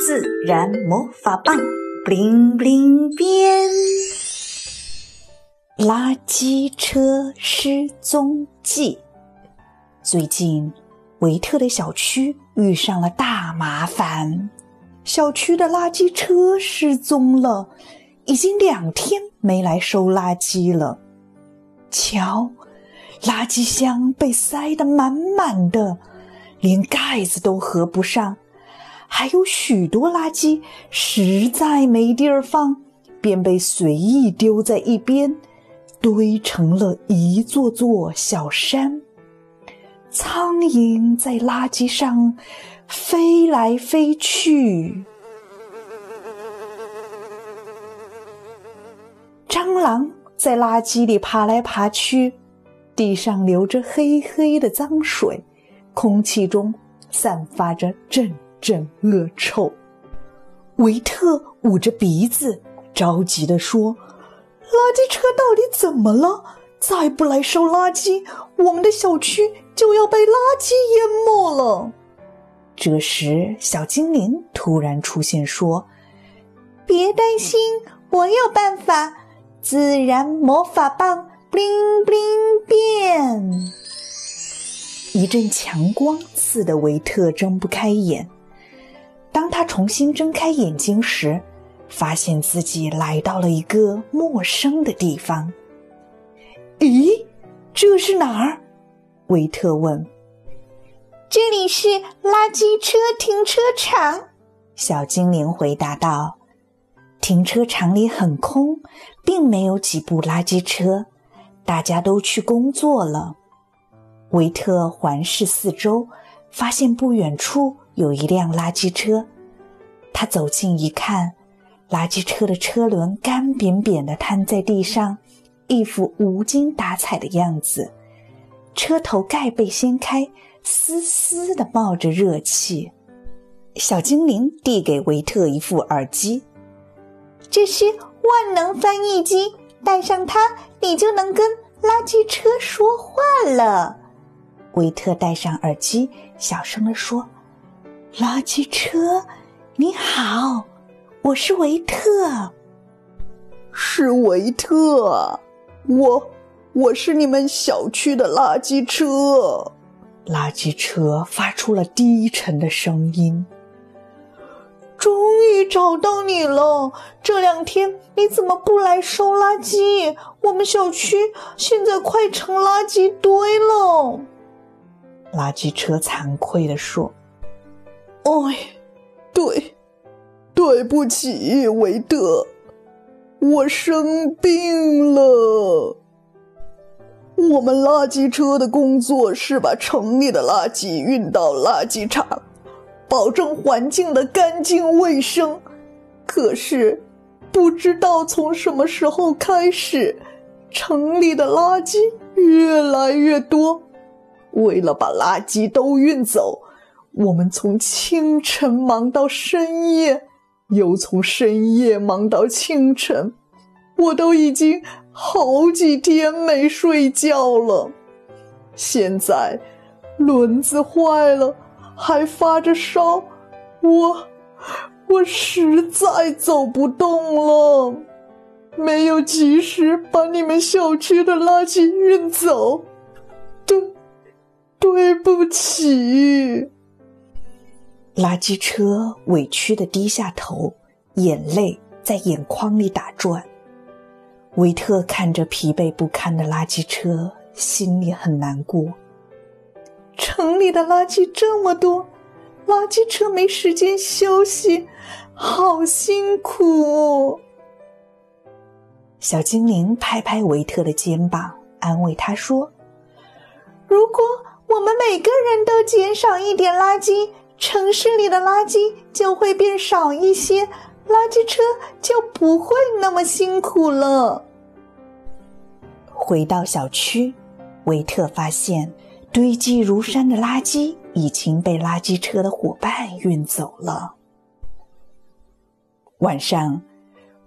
自然魔法棒，bling bling 变。垃圾车失踪记。最近，维特的小区遇上了大麻烦，小区的垃圾车失踪了，已经两天没来收垃圾了。瞧，垃圾箱被塞得满满的，连盖子都合不上。还有许多垃圾实在没地儿放，便被随意丢在一边，堆成了一座座小山。苍蝇在垃圾上飞来飞去，蟑螂在垃圾里爬来爬去，地上流着黑黑的脏水，空气中散发着阵。阵恶臭，维特捂着鼻子，着急地说：“垃圾车到底怎么了？再不来收垃圾，我们的小区就要被垃圾淹没了。”这时，小精灵突然出现，说：“别担心，我有办法！自然魔法棒，bling bling 变！”一阵强光刺得维特睁不开眼。当他重新睁开眼睛时，发现自己来到了一个陌生的地方。咦，这是哪儿？维特问。这里是垃圾车停车场。小精灵回答道。停车场里很空，并没有几部垃圾车，大家都去工作了。维特环视四周，发现不远处。有一辆垃圾车，他走近一看，垃圾车的车轮干扁扁的瘫在地上，一副无精打采的样子。车头盖被掀开，丝丝的冒着热气。小精灵递给维特一副耳机，这是万能翻译机，带上它，你就能跟垃圾车说话了。维特戴上耳机，小声地说。垃圾车，你好，我是维特。是维特，我我是你们小区的垃圾车。垃圾车发出了低沉的声音。终于找到你了！这两天你怎么不来收垃圾？我们小区现在快成垃圾堆了。垃圾车惭愧地说。哎，对，对不起，维特，我生病了。我们垃圾车的工作是把城里的垃圾运到垃圾场，保证环境的干净卫生。可是，不知道从什么时候开始，城里的垃圾越来越多。为了把垃圾都运走。我们从清晨忙到深夜，又从深夜忙到清晨，我都已经好几天没睡觉了。现在轮子坏了，还发着烧，我我实在走不动了，没有及时把你们小区的垃圾运走，对对不起。垃圾车委屈的低下头，眼泪在眼眶里打转。维特看着疲惫不堪的垃圾车，心里很难过。城里的垃圾这么多，垃圾车没时间休息，好辛苦。小精灵拍拍维特的肩膀，安慰他说：“如果我们每个人都减少一点垃圾。”城市里的垃圾就会变少一些，垃圾车就不会那么辛苦了。回到小区，维特发现堆积如山的垃圾已经被垃圾车的伙伴运走了。晚上，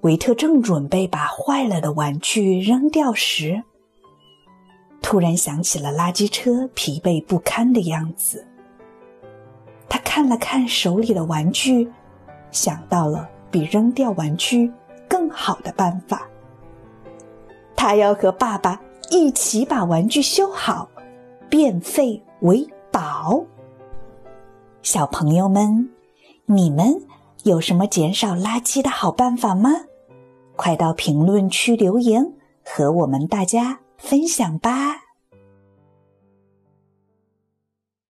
维特正准备把坏了的玩具扔掉时，突然想起了垃圾车疲惫不堪的样子。他看了看手里的玩具，想到了比扔掉玩具更好的办法。他要和爸爸一起把玩具修好，变废为宝。小朋友们，你们有什么减少垃圾的好办法吗？快到评论区留言，和我们大家分享吧。